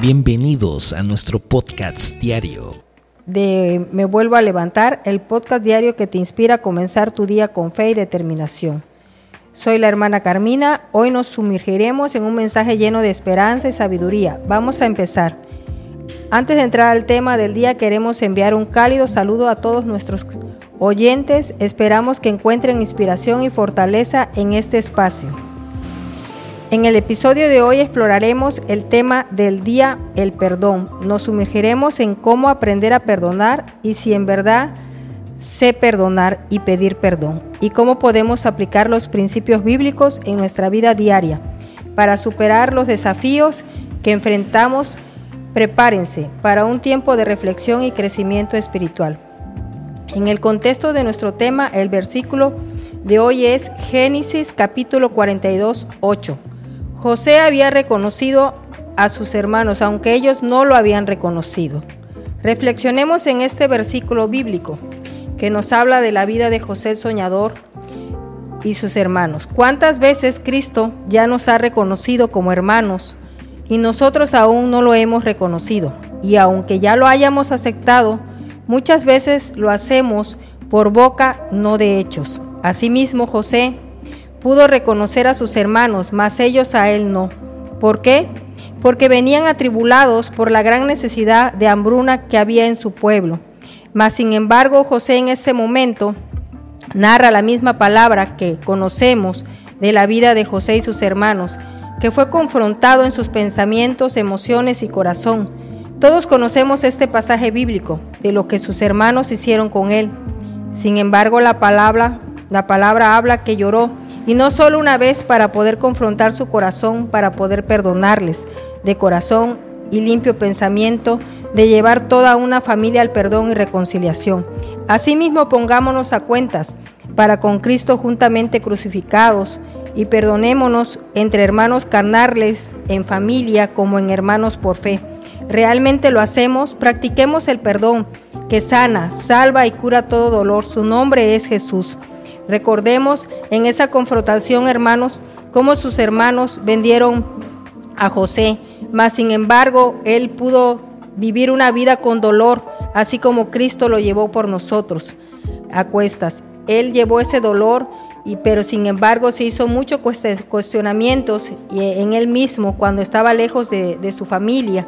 Bienvenidos a nuestro podcast diario. De Me vuelvo a levantar, el podcast diario que te inspira a comenzar tu día con fe y determinación. Soy la hermana Carmina. Hoy nos sumergiremos en un mensaje lleno de esperanza y sabiduría. Vamos a empezar. Antes de entrar al tema del día, queremos enviar un cálido saludo a todos nuestros oyentes. Esperamos que encuentren inspiración y fortaleza en este espacio. En el episodio de hoy exploraremos el tema del día, el perdón. Nos sumergiremos en cómo aprender a perdonar y si en verdad sé perdonar y pedir perdón. Y cómo podemos aplicar los principios bíblicos en nuestra vida diaria para superar los desafíos que enfrentamos. Prepárense para un tiempo de reflexión y crecimiento espiritual. En el contexto de nuestro tema, el versículo de hoy es Génesis capítulo 42, 8 José había reconocido a sus hermanos, aunque ellos no lo habían reconocido. Reflexionemos en este versículo bíblico que nos habla de la vida de José el soñador y sus hermanos. ¿Cuántas veces Cristo ya nos ha reconocido como hermanos y nosotros aún no lo hemos reconocido? Y aunque ya lo hayamos aceptado, muchas veces lo hacemos por boca, no de hechos. Asimismo, José pudo reconocer a sus hermanos, mas ellos a él no. ¿Por qué? Porque venían atribulados por la gran necesidad de hambruna que había en su pueblo. Mas sin embargo José en ese momento narra la misma palabra que conocemos de la vida de José y sus hermanos, que fue confrontado en sus pensamientos, emociones y corazón. Todos conocemos este pasaje bíblico de lo que sus hermanos hicieron con él. Sin embargo, la palabra, la palabra habla que lloró y no solo una vez para poder confrontar su corazón, para poder perdonarles de corazón y limpio pensamiento, de llevar toda una familia al perdón y reconciliación. Asimismo, pongámonos a cuentas para con Cristo juntamente crucificados y perdonémonos entre hermanos carnales, en familia como en hermanos por fe. Realmente lo hacemos, practiquemos el perdón que sana, salva y cura todo dolor. Su nombre es Jesús. Recordemos en esa confrontación, hermanos, cómo sus hermanos vendieron a José, mas sin embargo él pudo vivir una vida con dolor, así como Cristo lo llevó por nosotros a cuestas. Él llevó ese dolor, y, pero sin embargo se hizo muchos cuestionamientos en él mismo cuando estaba lejos de, de su familia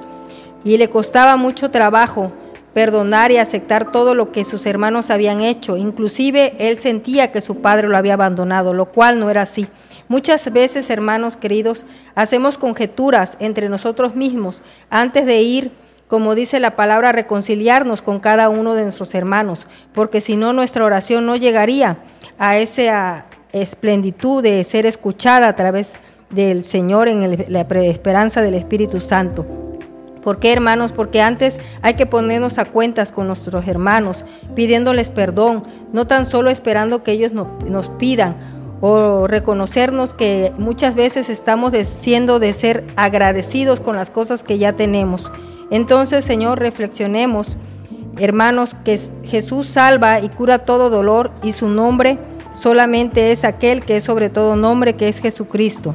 y le costaba mucho trabajo perdonar y aceptar todo lo que sus hermanos habían hecho. Inclusive él sentía que su padre lo había abandonado, lo cual no era así. Muchas veces, hermanos queridos, hacemos conjeturas entre nosotros mismos antes de ir, como dice la palabra, a reconciliarnos con cada uno de nuestros hermanos, porque si no nuestra oración no llegaría a esa esplenditud de ser escuchada a través del Señor en la esperanza del Espíritu Santo. ¿Por qué, hermanos? Porque antes hay que ponernos a cuentas con nuestros hermanos, pidiéndoles perdón, no tan solo esperando que ellos nos pidan o reconocernos que muchas veces estamos siendo de ser agradecidos con las cosas que ya tenemos. Entonces, Señor, reflexionemos, hermanos, que Jesús salva y cura todo dolor y su nombre solamente es aquel que es sobre todo nombre, que es Jesucristo.